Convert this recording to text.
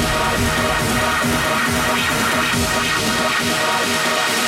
I'm sorry.